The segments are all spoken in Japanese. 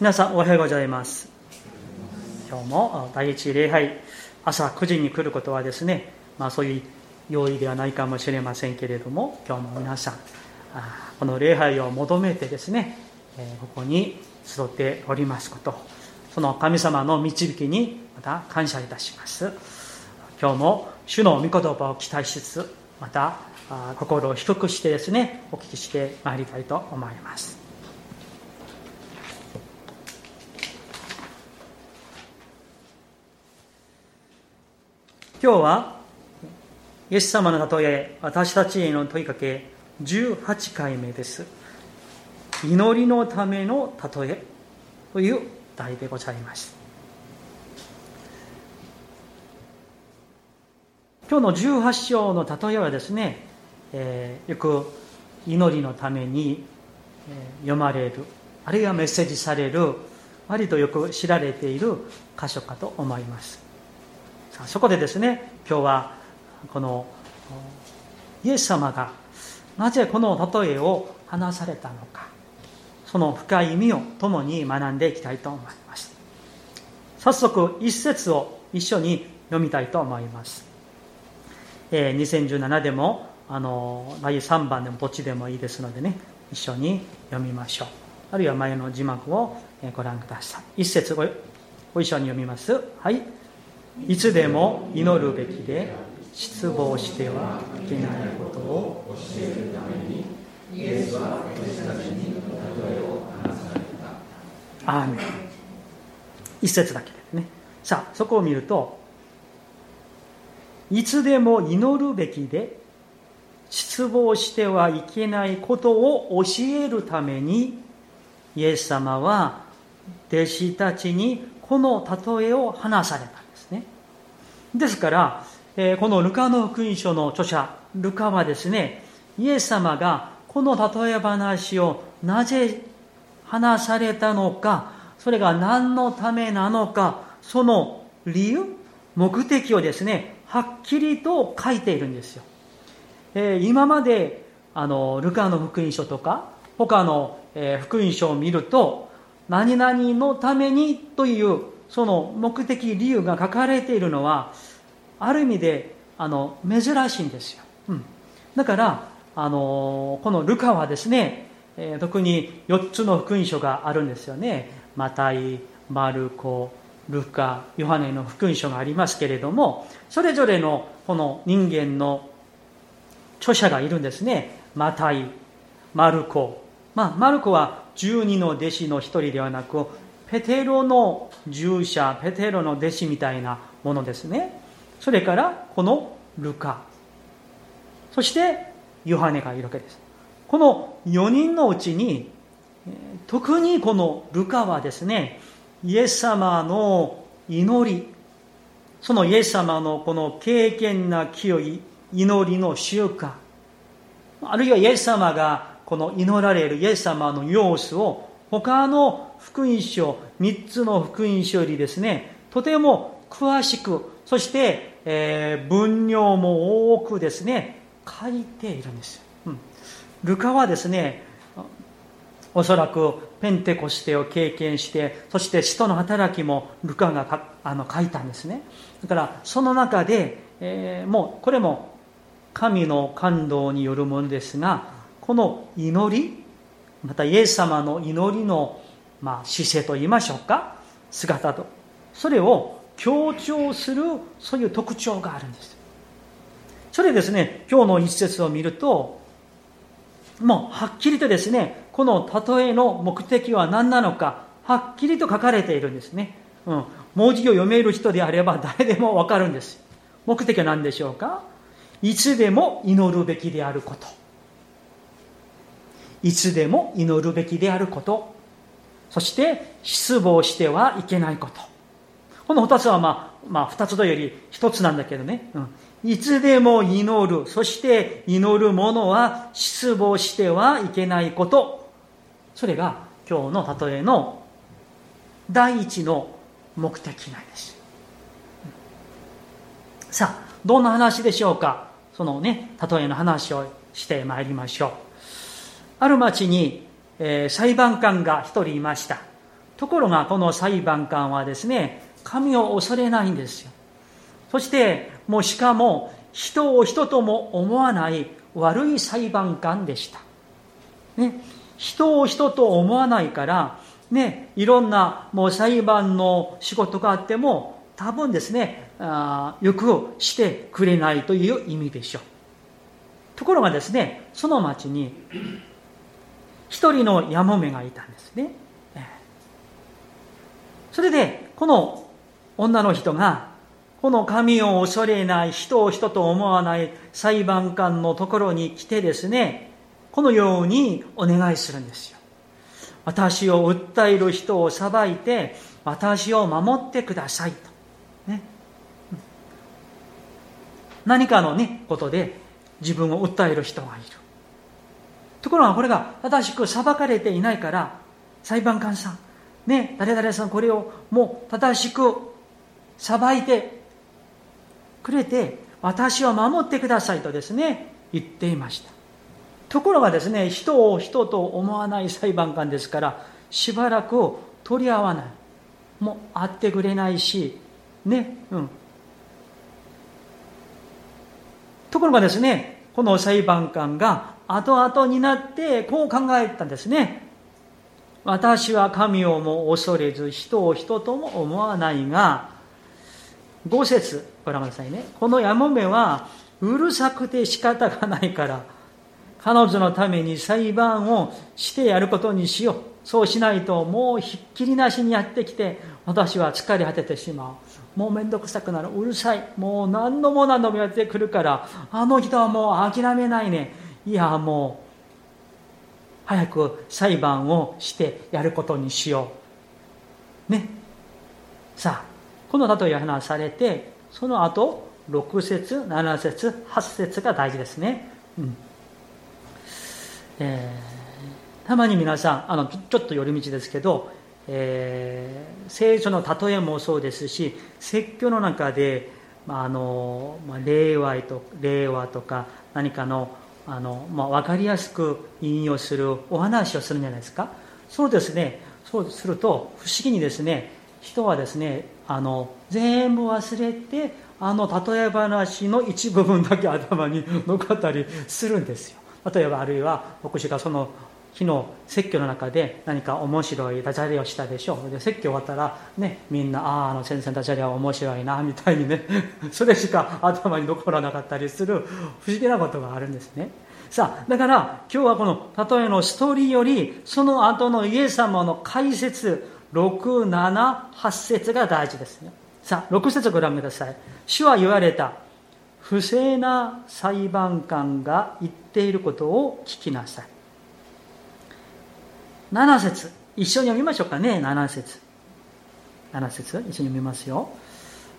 皆さんおはようございます。今日も第一礼拝朝9時に来ることはですね、まあ、そういう用意ではないかもしれませんけれども今日も皆さんこの礼拝を求めてですねここに集っておりますことその神様の導きにまた感謝いたします。今日も主の御言葉を期待しつつまた心を低くしてですねお聞きしてまいりたいと思います。今日はイエス様の例え私たちへの問いかけ18回目です。祈りのための例えという題でございます。今日の18章の例えはですね、えー、よく祈りのために読まれるあるいはメッセージされる割とよく知られている箇所かと思います。そこでですね今日はこのイエス様がなぜこの例えを話されたのかその深い意味を共に学んでいきたいと思います。早速一節を一緒に読みたいと思います、えー、2017でもあの第3番でもどっちでもいいですのでね一緒に読みましょう。あるいは前の字幕をご覧ください。一節ご一緒に読みます。はい。いつでも祈るべきで失望してはいけないことを教えるためにイエスは私たちに例えを話された。アーメン。一節だけですね。さあそこを見るといつでも祈るべきで失望してはいけないことを教えるためにイエス様は弟子たちにこの例えを話された。ですから、えこのルカの福音書の著者、ルカはですね、イエス様がこの例え話をなぜ話されたのか、それが何のためなのか、その理由、目的をですね、はっきりと書いているんですよ。え、今まであのルカの福音書とか他の、え、福音書を見ると何々のためにというその目的理由が書かれているのはある意味であの珍しいんですよ、うん、だからあのこのルカはですね、えー、特に4つの福音書があるんですよね。マタイマルコルカヨハネの福音書がありますけれどもそれぞれのこの人間の著者がいるんですね。マタイマルコ。まあマルコは12の弟子の一人ではなくペテロの従者ペテロの弟子みたいなものですね。それからこのルカ。そしてヨハネがいるわけです。この4人のうちに特にこのルカはですねイエス様の祈り。そのイエス様のこの敬虔な清い祈りの習慣。あるいはイエス様がこの祈られるイエス様の様子を他の福音書3つの福音書よりですねとても詳しくそして、えー、分量も多くですね書いているんです、うん、ルカはですねおそらくペンテコステを経験してそして使徒の働きもルカがあの書いたんですね。だからその中で、えー、もうこれも神の感動によるものですがこの祈りまたイエス様の祈りの、まあ、姿勢と言いましょうか姿とそれを強調するそういう特徴があるんです。それですね今日の一節を見るともうはっきりとですねこの例えの目的は何なのかはっきりと書かれているんですね、うん、文字を読める人であれば誰でもわかるんです。目的は何でしょうか？いつでも祈るべきであること。いつでも祈るべきであること。そして失望してはいけないこと。この2つはまあ、まあ、2つとより1つなんだけどね、うん、いつでも祈る。そして祈る者は失望してはいけないこと。それが今日の例えの第一の目的なんです。さあどんな話でしょうか。そのね例えの話をしてまいりましょう。ある町に、えー、裁判官が一人いました。ところがこの裁判官はですね神を恐れないんですよ。そしてもうしかも人を人とも思わない悪い裁判官でした、ね、人を人と思わないからね、いろんなもう裁判の仕事があっても多分ですねあよくしてくれないという意味でしょう。ところがですねその町に一人のやもめがいたんですね。それでこの女の人がこの神を恐れない人を人と思わない裁判官のところに来てですねこのようにお願いするんですよ。私を訴える人を裁いて私を守ってくださいと、ね、何かの、ね、ことで自分を訴える人がいる。ところがこれが正しく裁かれていないから裁判官さんね誰々さんこれをもう正しく裁いてくれて私を守ってくださいとですね言っていました。ところがですね人を人と思わない裁判官ですからしばらく取り合わない。もう会ってくれないしねうん。ところがですねこの裁判官が後々になってこう考えたんですね。私は神をも恐れず人を人とも思わないが5節ご覧くださいねこのやもめはうるさくて仕方がないから彼女のために裁判をしてやることにしよう。そうしないともうひっきりなしにやってきて私は疲れ果ててしまう。もうめんどくさくなる。うるさい。もう何度も何度もやってくるからあの人はもう諦めないね。いやもう早く裁判をしてやることにしよう。ね。さあ、この例え話されてその後6節7節8節が大事ですね。うん。えー、たまに皆さんあのちょっと寄り道ですけど、えー、聖書の例えもそうですし説教の中で、まああのまあ、令和と令和とか何かのあの、まあ、分かりやすく引用するお話をするんじゃないですか。そうですね。そうすると不思議にですね人はですねあの全部忘れてあの例え話の一部分だけ頭に残ったりするんですよ。例えばあるいは牧師がその日の説教の中で何か面白いダジャレをしたでしょう。で説教終わったら、ね、みんなあああの先生のダジャレは面白いなみたいにね それしか頭に残らなかったりする不思議なことがあるんですね。さあだから今日はこの例えのストーリーよりその後のイエス様の解説678節が大事ですねさあ6節ご覧ください。主は言われた。不正な裁判官が言っていることを聞きなさい。7節。一緒に読みましょうかね。7節。7節一緒に読みますよ。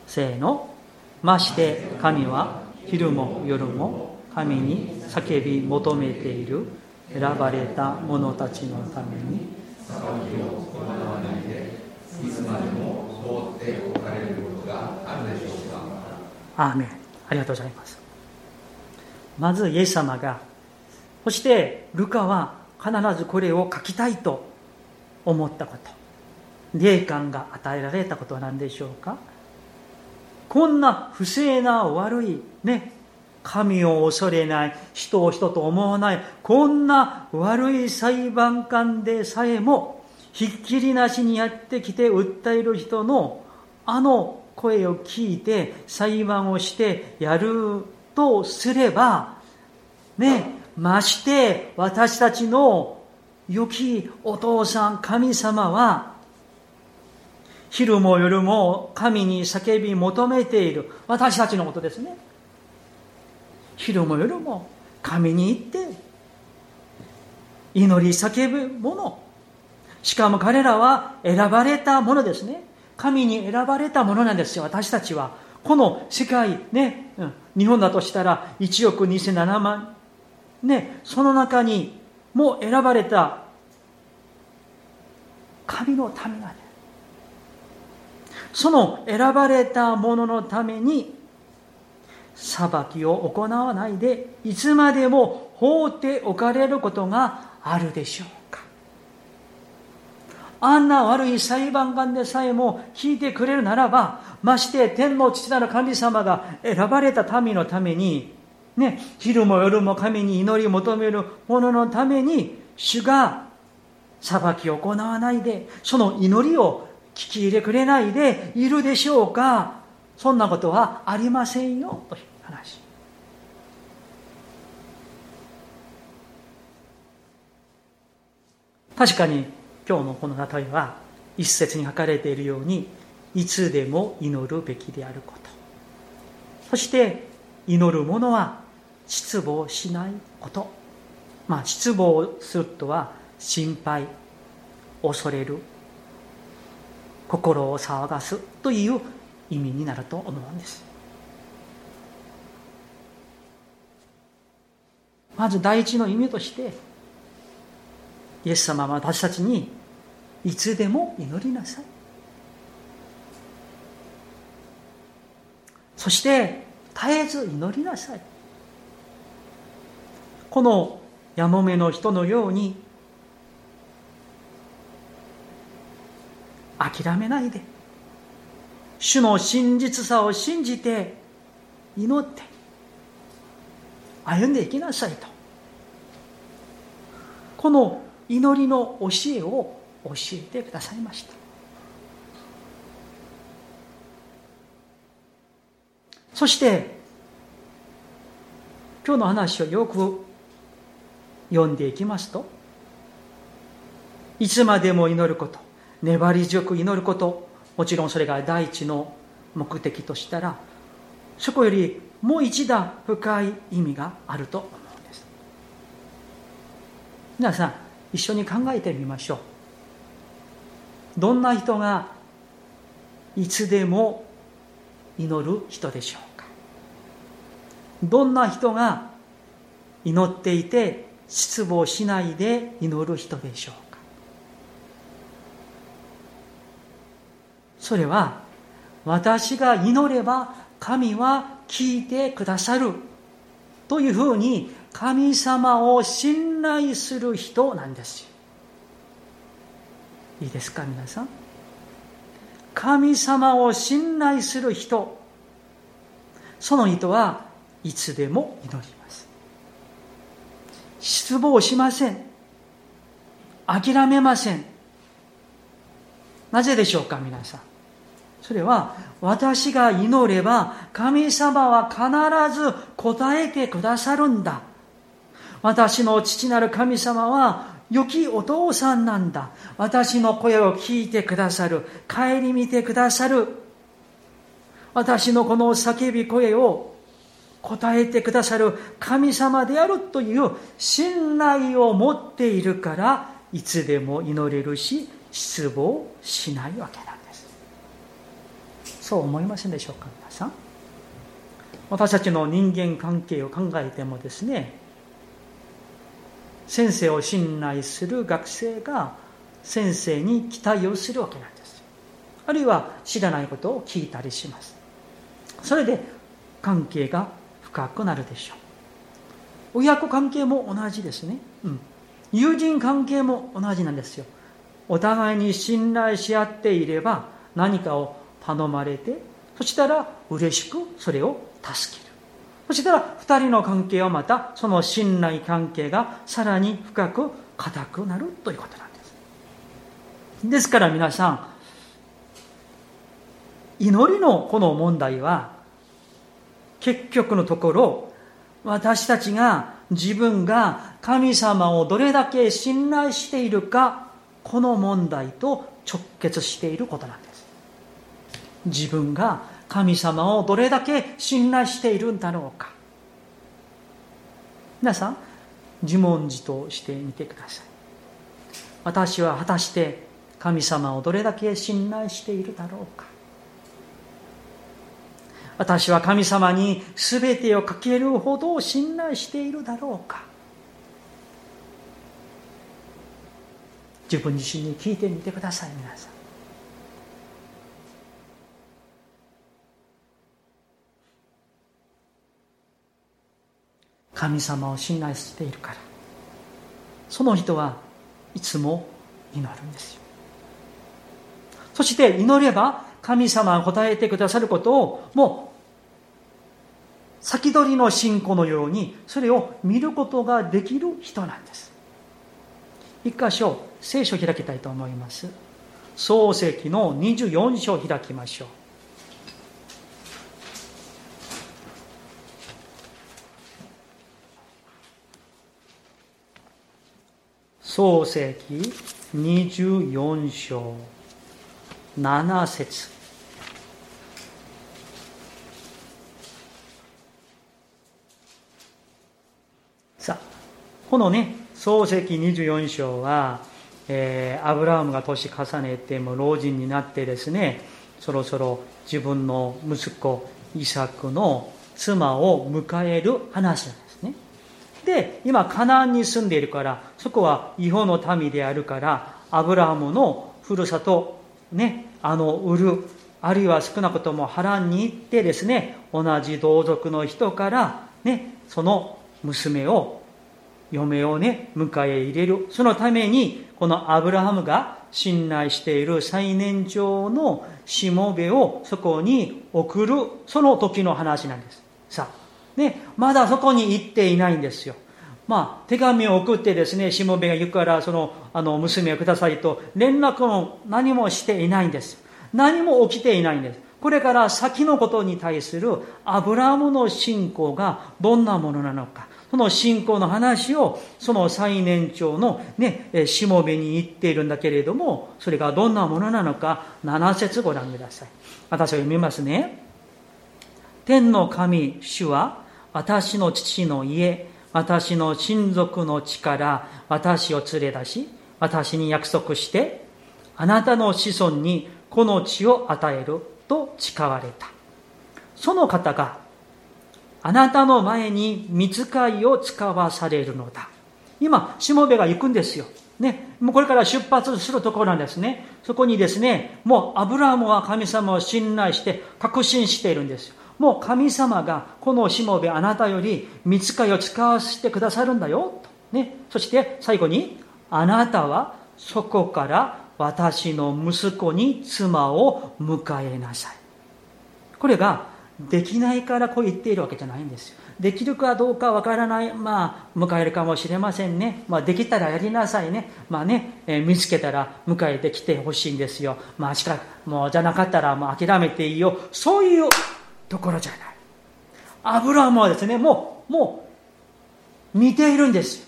せーの。まして神は昼も夜も神に叫び求めている。選ばれた者たちのために。騒ぎを行わないでいつまでも通っておかれることがあるでしょうか。アーメン。ありがとうございます。まずイエス様がそしてルカは必ずこれを書きたいと思ったこと。霊感が与えられたことは何でしょうか。こんな不正な悪いね神を恐れない人を人と思わないこんな悪い裁判官でさえもひっきりなしにやってきて訴える人のあの声を聞いて裁判をしてやるとすれば、ね、まして私たちの良きお父さん、神様は、昼も夜も神に叫び求めている私たちのことですね。昼も夜も神に行って祈り叫ぶもの。しかも彼らは選ばれたものですね。神に選ばれたものなんですよ、私たちは。この世界、ね、うん、日本だとしたら1億2007万、ね、その中にもう選ばれた神のためなんです。その選ばれたもののために裁きを行わないでいつまでも放っておかれることがあるでしょうか。あんな悪い裁判官でさえも聞いてくれるならば、まして天の父なる神様が選ばれた民のために、ね、昼も夜も神に祈り求める者のために、主が裁きを行わないで、その祈りを聞き入れくれないでいるでしょうか。そんなことはありませんよ、という話。確かに今日のこの例えは一節に書かれているようにいつでも祈るべきであることそして祈る者は失望しないことまあ失望するとは心配恐れる心を騒がすという意味になると思うんです。まず第一の意味としてイエス様は私たちにいつでも祈りなさい。そして絶えず祈りなさい。このやもめの人のように諦めないで。主の真実さを信じて祈って歩んでいきなさいと。この祈りの教えを教えてくださいました。そして今日の話をよく読んでいきますといつまでも祈ること粘り強く祈ることもちろんそれが第一の目的としたらそこよりもう一段深い意味があると思うんです。皆さん一緒に考えてみましょう。どんな人がいつでも祈る人でしょうか。どんな人が祈っていて失望しないで祈る人でしょうか。それは私が祈れば神は聞いてくださる。というふうに神様を信頼する人なんですいいですか皆さん？神様を信頼する人。その人はいつでも祈ります。失望しません。諦めません。なぜでしょうか皆さん？それは私が祈れば神様は必ず答えてくださるんだ私の父なる神様は良きお父さんなんだ。私の声を聞いてくださる。帰り見てくださる。私のこの叫び声を答えてくださる神様であるという信頼を持っているから、いつでも祈れるし、失望しないわけなんです。そう思いませんでしょうか、皆さん。私たちの人間関係を考えてもですね、先生を信頼する学生が先生に期待をするわけなんです。あるいは知らないことを聞いたりします。それで関係が深くなるでしょう。親子関係も同じですね、うん、友人関係も同じなんですよ。お互いに信頼し合っていれば何かを頼まれてそしたら嬉しくそれを助ける。そしたら2人の関係はまたその信頼関係がさらに深く固くなるということなんです。ですから皆さん祈りのこの問題は結局のところ私たちが自分が神様をどれだけ信頼しているかこの問題と直結していることなんです。自分が神様をどれだけ信頼しているんだろうか。皆さん自問自答してみてください。私は果たして神様をどれだけ信頼しているだろうか。私は神様に全てをかけるほど信頼しているだろうか。自分自身に聞いてみてください皆さん。神様を信頼しているから。その人はいつも祈るんですよ。そして祈れば神様が答えてくださることをもう先取りの信仰のようにそれを見ることができる人なんです。一箇所聖書を開きたいと思います。創世記の24章を開きましょう。創世記24章7節。さあこのね創世記24章は、えー、アブラハムが年重ねても老人になってですねそろそろ自分の息子イサクの妻を迎える話ですで、今、カナンに住んでいるから、そこは違法の民であるから、アブラハムのふるさと、ね、あの、売る、あるいは少なくとも波乱に行ってですね、同じ同族の人から、ね、その娘を、嫁をね、迎え入れる。そのために、このアブラハムが信頼している最年長のしもべをそこに送る、その時の話なんです。さあ、ね、まだそこに行っていないんですよ。まあ、手紙を送ってですね、しもべが行くから、その、あの、娘をくださいと、連絡も何もしていないんです。何も起きていないんです。これから先のことに対するアブラムの信仰がどんなものなのか。その信仰の話を、その最年長のね、しもべに言っているんだけれども、それがどんなものなのか、7節ご覧ください。私は読みますね。天の神、主は、私の父の家、私の親族の地から私を連れ出し、私に約束して、あなたの子孫にこの地を与えると誓われた。その方が、あなたの前に見つかいを使わされるのだ。今、しもべが行くんですよ。ね、もうこれから出発するところなんですね。そこにですね、もうアブラハムは神様を信頼して確信しているんですよ。もう神様がこのしもべあなたより見つかりを使わせてくださるんだよ。とね、そして最後に、あなたはそこから私の息子に妻を迎えなさい。これができないからこう言っているわけじゃないんですよ。できるかどうかわからない、まあ、迎えるかもしれませんね。まあ、できたらやりなさいね。まあね、えー、見つけたら迎えてきてほしいんですよ。まあ、しか、もうじゃなかったらもう諦めていいよ。そういうところじゃない。アブラハムはですね、もう、もう、見ているんです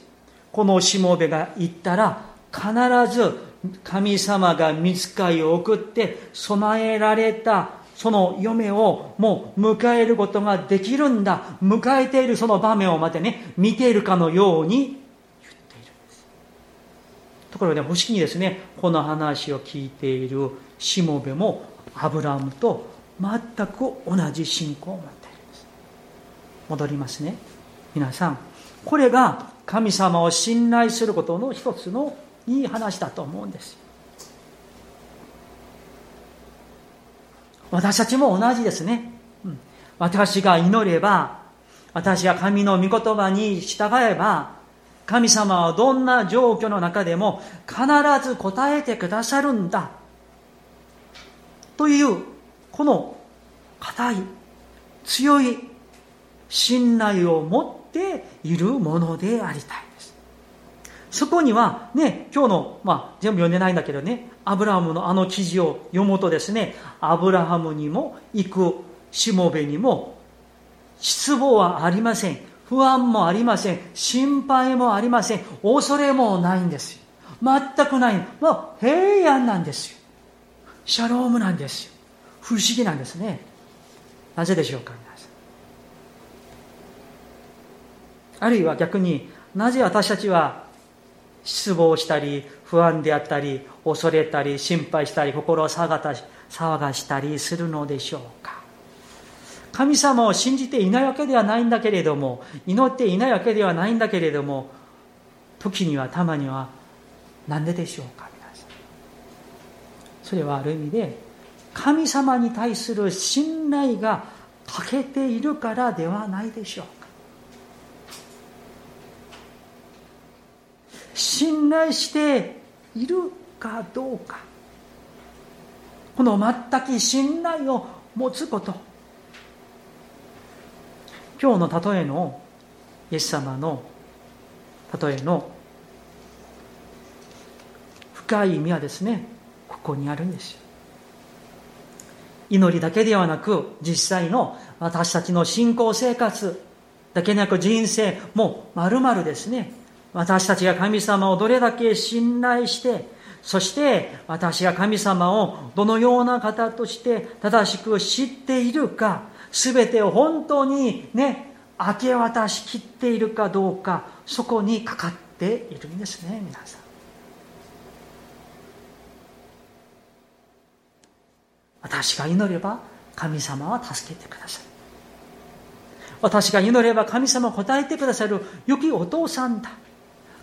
このしもべが行ったら、必ず神様が見つかりを送って備えられたその嫁をもう迎えることができるんだ。迎えているその場面をまたね、見ているかのように言っているんです。ところで、不思議にですね、この話を聞いているしもべもアブラハムと全く同じ信仰を持っているんです。戻りますね。皆さんこれが神様を信頼することの一つのいい話だと思うんです。私たちも同じですね、うん、私が祈れば私が神の御言葉に従えば神様はどんな状況の中でも必ず答えてくださるんだ。というこの固い強い信頼を持っているものでありたいです。そこにはね、今日の、まあ、全部読んでないんだけどね、アブラハムのあの記事を読むとですね、アブラハムにも行くしもべにも失望はありません。不安もありません。心配もありません。恐れもないんですよ。全くない。もう平安なんですよ。シャロームなんですよ。不思議なんですね。なぜでしょうかあるいは逆になぜ私たちは失望したり不安であったり恐れたり心配したり心を騒がしたりするのでしょうか。神様を信じていないわけではないんだけれども祈っていないわけではないんだけれども時にはたまには何ででしょうか皆さん。それはある意味で神様に対する信頼が欠けているからではないでしょうか。信頼しているかどうか。この全く信頼を持つこと。今日の例えのイエス様の例えの深い意味はですねここにあるんですよ。祈りだけではなく実際の私たちの信仰生活だけでなく人生もまるまるですね。私たちが神様をどれだけ信頼してそして私が神様をどのような方として正しく知っているか全てを本当にね明け渡しきっているかどうかそこにかかっているんですね皆さん。私が祈れば神様は助けてくださる。私が祈れば神様を答えてくださる良きお父さんだ。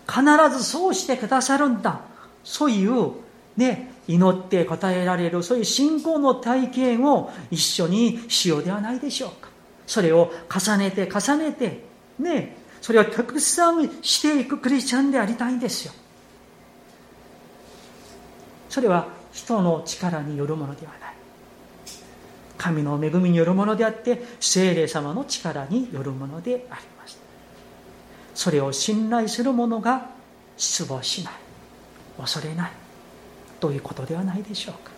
必ずそうしてくださるんだ。そういうね祈って答えられるそういう信仰の体験を一緒にしようではないでしょうか。それを重ねて重ねてねそれをたくさんしていくクリスチャンでありたいんですよ。それは人の力によるものではない。神の恵みによるものであって精霊様の力によるものでありますそれを信頼する者が失望しない。恐れない。ということではないでしょうか。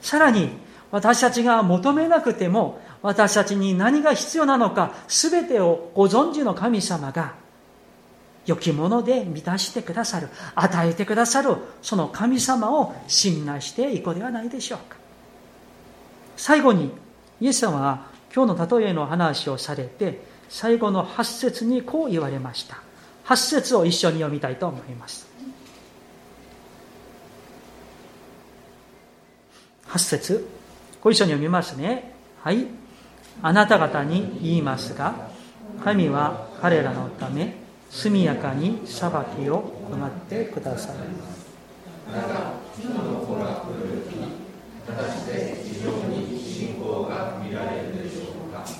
さらに私たちが求めなくても私たちに何が必要なのか全てをご存知の神様が良きもので満たしてくださる与えてくださるその神様を信頼していこうではないでしょうか。最後にイエス様は今日の例えの話をされて最後の8節にこう言われました。8節を一緒に読みたいと思います。8節ご一緒に読みますね。はい。あなた方に言いますが神は彼らのため速やかに裁きを行ってください。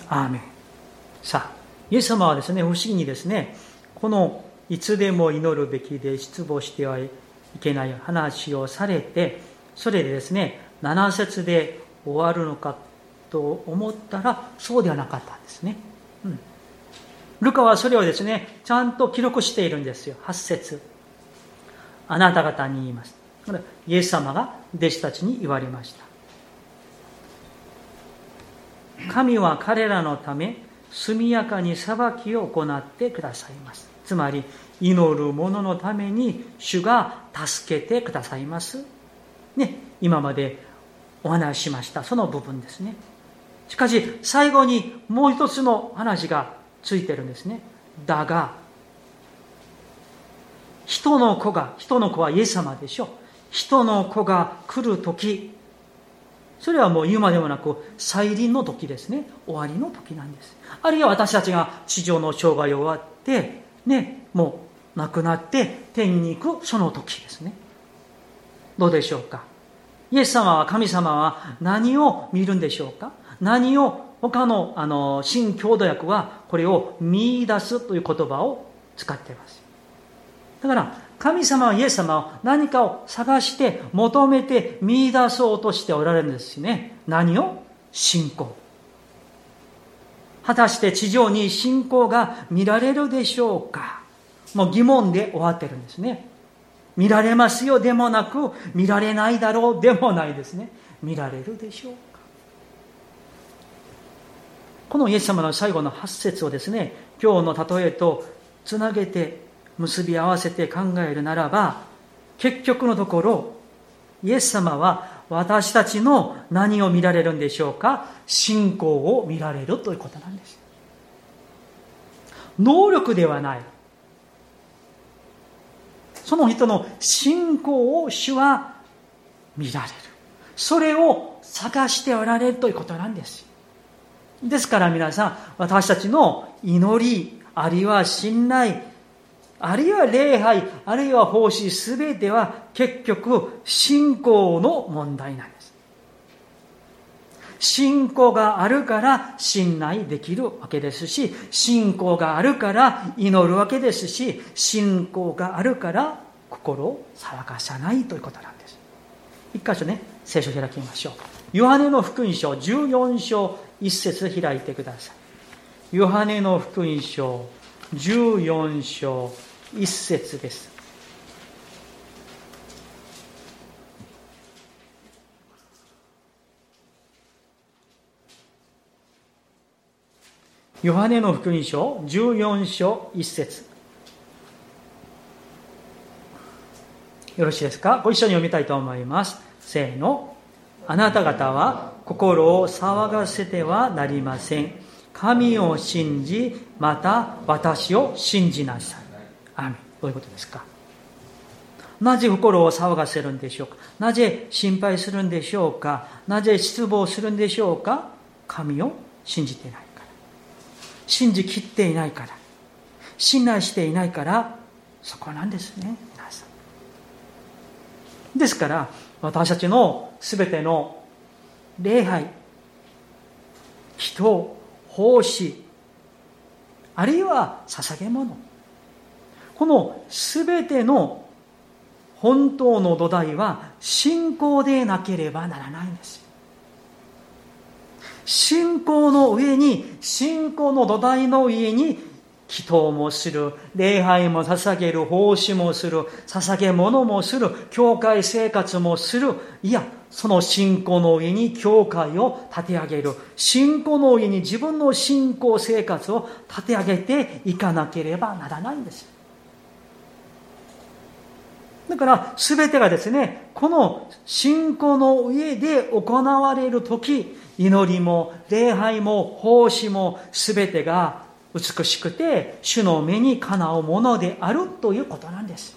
アーメン。さあイエス様はですね不思議にですねこのいつでも祈るべきで失望してはいけない話をされてそれでですね7節で終わるのかと思ったらそうではなかったんですね、うん。ルカはそれをですね、ちゃんと記録しているんですよ。8節あなた方に言います。イエス様が弟子たちに言われました。神は彼らのため、速やかに裁きを行ってくださいます。つまり、祈る者のために主が助けてくださいます。ね、今までお話ししました。その部分ですね。しかし、最後にもう一つの話がついてるんですね。だが人の子が人の子はイエス様でしょ。人の子が来る時それはもう言うまでもなく再臨の時ですね。終わりの時なんです。あるいは私たちが地上の生涯を終わってねもう亡くなって天に行くその時ですね。どうでしょうか。イエス様は神様は何を見るんでしょうか。何を他のあの新郷土訳はこれを見出すという言葉を使っています。だから神様はイエス様は何かを探して求めて見出そうとしておられるんですしね。何を？信仰。果たして地上に信仰が見られるでしょうか？もう疑問で終わってるんですね。見られますよでもなく見られないだろうでもないですね。見られるでしょうこのイエス様の最後の8節をですね今日の例えとつなげて結び合わせて考えるならば結局のところイエス様は私たちの何を見られるんでしょうか？信仰を見られるということなんです。能力ではない。その人の信仰を主は見られる。それを探しておられるということなんです。ですから皆さん、私たちの祈り、あるいは信頼、あるいは礼拝、あるいは奉仕、すべては結局信仰の問題なんです。信仰があるから信頼できるわけですし、信仰があるから祈るわけですし、信仰があるから心を騒がさないということなんです一箇所ね聖書を開きましょうヨハネの福音書14章1節開いてください。ヨハネの福音書14章1節です。ヨハネの福音書14章1節。よろしいですか？ご一緒に読みたいと思います。せーの。あなた方は心を騒がせてはなりません。神を信じまた私を信じなさい。アどういうことですか？なぜ心を騒がせるんでしょうか？なぜ心配するんでしょうか？なぜ失望するんでしょうか？神を信じてないから。信じきっていないから。信頼していないからそこなんですね。ですから私たちの全ての礼拝人奉仕あるいは捧げ物この全ての本当の土台は信仰でなければならないんです。信仰の上に信仰の土台の上に祈祷もする礼拝も捧げる奉仕もする捧げ物もする教会生活もする。いやその信仰の上に教会を立て上げる。信仰の上に自分の信仰生活を立て上げていかなければならないんです。だから全てがですねこの信仰の上で行われる時祈りも礼拝も奉仕も全てが美しくて主の目にかなうものであるということなんです。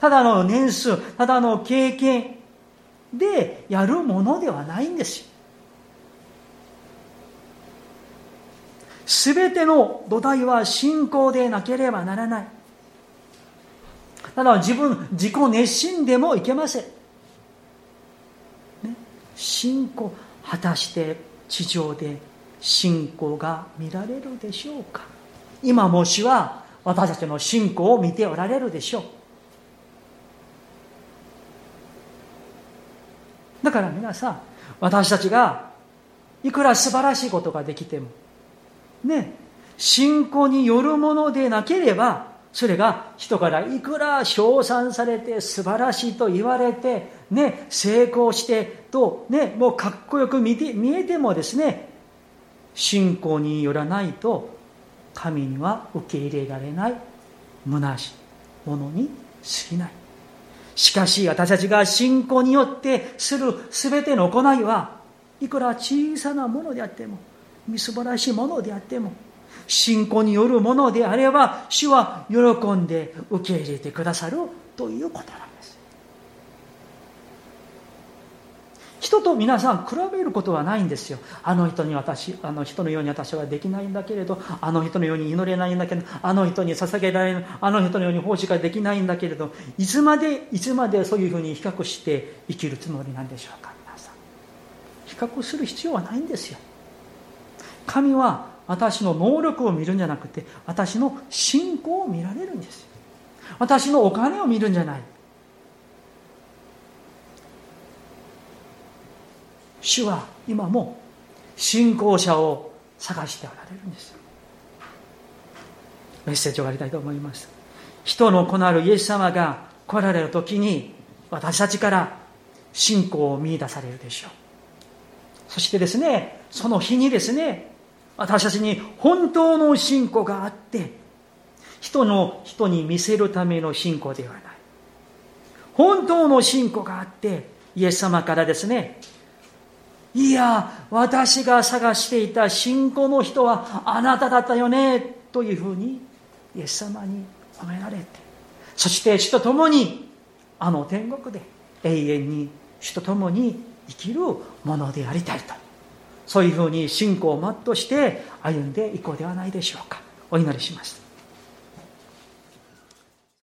ただの年数ただの経験でやるものではないんです。すべての土台は信仰でなければならない。ただ自分自己熱心でもいけません、ね、信仰果たして地上で信仰が見られるでしょうか？今もしは私たちの信仰を見ておられるでしょう。だから皆さん私たちがいくら素晴らしいことができてもね信仰によるものでなければそれが人からいくら称賛されて素晴らしいと言われてね成功してとねもうかっこよく見て見えてもですね信仰によらないと神には受け入れられない虚しいものに過ぎない。しかし私たちが信仰によってする全ての行いはいくら小さなものであってもみすぼらしいものであっても信仰によるものであれば主は喜んで受け入れてくださるということなんです人と皆さん比べることはないんですよ。あの人に私あの人のように私はできないんだけれどあの人のように祈れないんだけどあの人に捧げられないあの人のように奉仕ができないんだけれどいつまでいつまでそういうふうに比較して生きるつもりなんでしょうか皆さん。比較する必要はないんですよ。神は私の能力を見るんじゃなくて私の信仰を見られるんです私のお金を見るんじゃない。主は今も信仰者を探しておられるんです。メッセージをやりたいと思います。人の子なるイエス様が来られる時に私たちから信仰を見出されるでしょう。そしてですねその日にですね私たちに本当の信仰があって人の人に見せるための信仰ではない。本当の信仰があってイエス様からですねいや、私が探していた信仰の人はあなただったよね、というふうに、イエス様に褒められて、そして主と共に、あの天国で永遠に主と共に生きるものでありたいと。そういうふうに信仰を全うして歩んでいこうではないでしょうか。お祈りします。